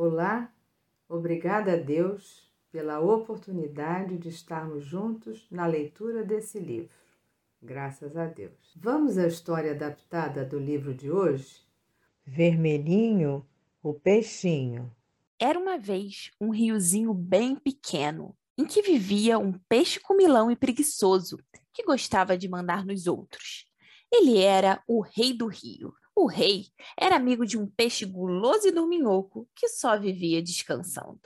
Olá, obrigada a Deus pela oportunidade de estarmos juntos na leitura desse livro. Graças a Deus. Vamos à história adaptada do livro de hoje? Vermelhinho, o peixinho. Era uma vez um riozinho bem pequeno, em que vivia um peixe comilão e preguiçoso, que gostava de mandar nos outros. Ele era o rei do rio. O rei era amigo de um peixe guloso e dorminhoco que só vivia descansando.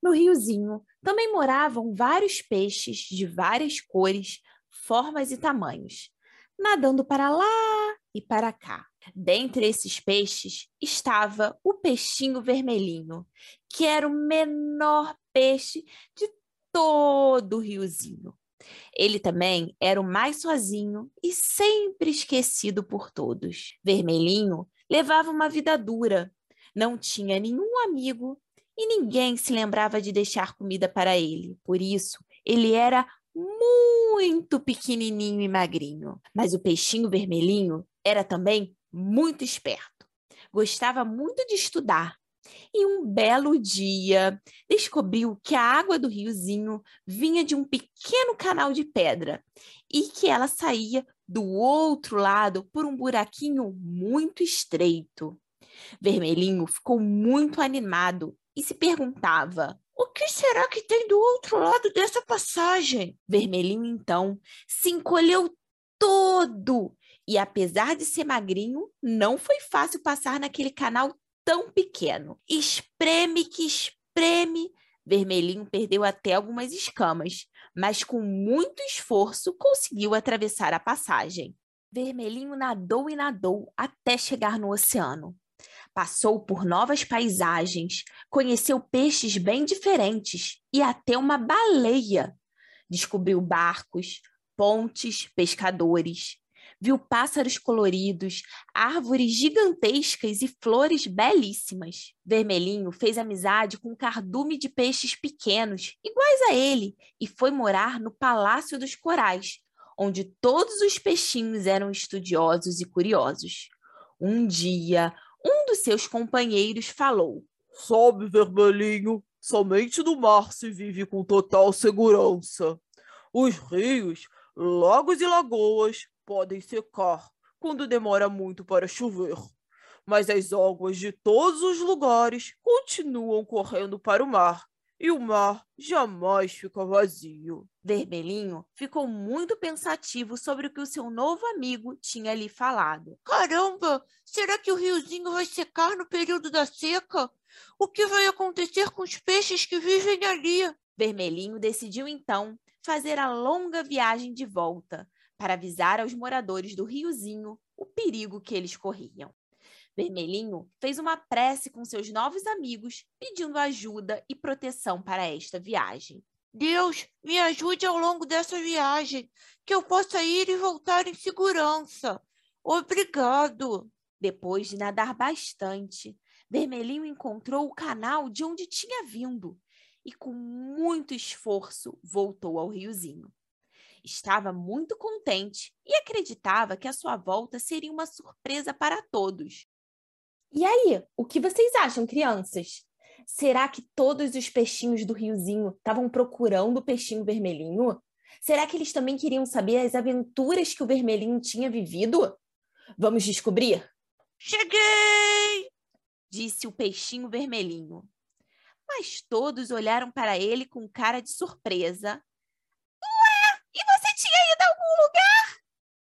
No riozinho também moravam vários peixes de várias cores, formas e tamanhos, nadando para lá e para cá. Dentre esses peixes estava o peixinho vermelhinho, que era o menor peixe de todo o riozinho. Ele também era o mais sozinho e sempre esquecido por todos. Vermelhinho levava uma vida dura, não tinha nenhum amigo e ninguém se lembrava de deixar comida para ele. Por isso, ele era muito pequenininho e magrinho. Mas o peixinho vermelhinho era também muito esperto. Gostava muito de estudar e um belo dia descobriu que a água do riozinho vinha de um pequeno canal de pedra e que ela saía do outro lado por um buraquinho muito estreito. Vermelhinho ficou muito animado e se perguntava: o que será que tem do outro lado dessa passagem? Vermelhinho então se encolheu todo e, apesar de ser magrinho, não foi fácil passar naquele canal tão pequeno. Espreme que espreme. Vermelhinho perdeu até algumas escamas, mas com muito esforço conseguiu atravessar a passagem. Vermelhinho nadou e nadou até chegar no oceano. Passou por novas paisagens, conheceu peixes bem diferentes e até uma baleia. Descobriu barcos, pontes, pescadores viu pássaros coloridos, árvores gigantescas e flores belíssimas. Vermelhinho fez amizade com um cardume de peixes pequenos, iguais a ele, e foi morar no Palácio dos Corais, onde todos os peixinhos eram estudiosos e curiosos. Um dia, um dos seus companheiros falou: Sabe, Vermelhinho, somente no mar se vive com total segurança. Os rios, lagos e lagoas podem secar quando demora muito para chover, mas as águas de todos os lugares continuam correndo para o mar e o mar jamais fica vazio. Vermelhinho ficou muito pensativo sobre o que o seu novo amigo tinha lhe falado. Caramba! Será que o riozinho vai secar no período da seca? O que vai acontecer com os peixes que vivem ali? Vermelhinho decidiu então fazer a longa viagem de volta, para avisar aos moradores do riozinho o perigo que eles corriam. Vermelhinho fez uma prece com seus novos amigos, pedindo ajuda e proteção para esta viagem. Deus, me ajude ao longo dessa viagem, que eu possa ir e voltar em segurança. Obrigado. Depois de nadar bastante, Vermelhinho encontrou o canal de onde tinha vindo e, com muito esforço, voltou ao riozinho. Estava muito contente e acreditava que a sua volta seria uma surpresa para todos. E aí, o que vocês acham, crianças? Será que todos os peixinhos do riozinho estavam procurando o peixinho vermelhinho? Será que eles também queriam saber as aventuras que o vermelhinho tinha vivido? Vamos descobrir? Cheguei! disse o peixinho vermelhinho. Mas todos olharam para ele com cara de surpresa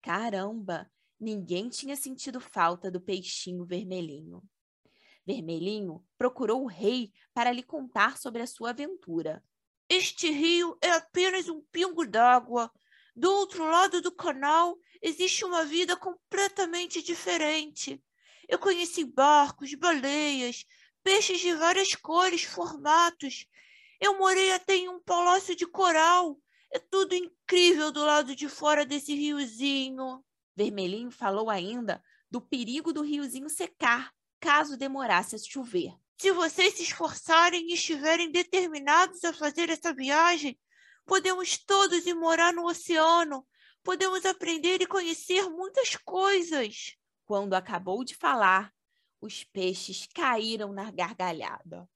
Caramba! Ninguém tinha sentido falta do peixinho vermelhinho. Vermelhinho procurou o rei para lhe contar sobre a sua aventura. Este rio é apenas um pingo d'água. Do outro lado do canal existe uma vida completamente diferente. Eu conheci barcos, baleias, peixes de várias cores, formatos. Eu morei até em um palácio de coral é tudo incrível do lado de fora desse riozinho. Vermelhinho falou ainda do perigo do riozinho secar caso demorasse a chover. Se vocês se esforçarem e estiverem determinados a fazer essa viagem, podemos todos ir morar no oceano. Podemos aprender e conhecer muitas coisas. Quando acabou de falar, Os peixes caíram na gargalhada.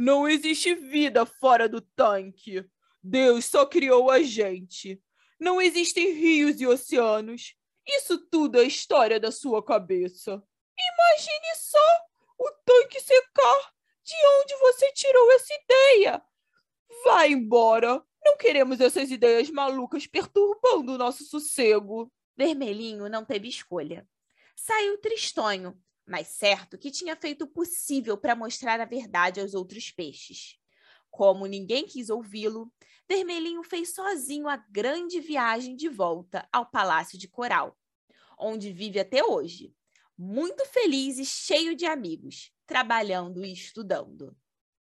Não existe vida fora do tanque. Deus só criou a gente. Não existem rios e oceanos. Isso tudo é história da sua cabeça. Imagine só o tanque secar. De onde você tirou essa ideia? Vá embora. Não queremos essas ideias malucas perturbando o nosso sossego. Vermelhinho não teve escolha. Saiu tristonho, mas certo que tinha feito o possível para mostrar a verdade aos outros peixes. Como ninguém quis ouvi-lo, Vermelhinho fez sozinho a grande viagem de volta ao Palácio de Coral, onde vive até hoje, muito feliz e cheio de amigos, trabalhando e estudando.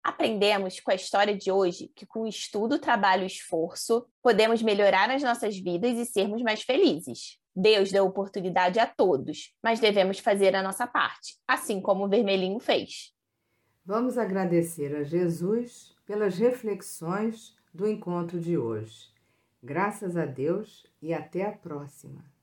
Aprendemos com a história de hoje que, com estudo, trabalho e esforço, podemos melhorar as nossas vidas e sermos mais felizes. Deus deu oportunidade a todos, mas devemos fazer a nossa parte, assim como o Vermelhinho fez. Vamos agradecer a Jesus pelas reflexões do encontro de hoje. Graças a Deus e até a próxima.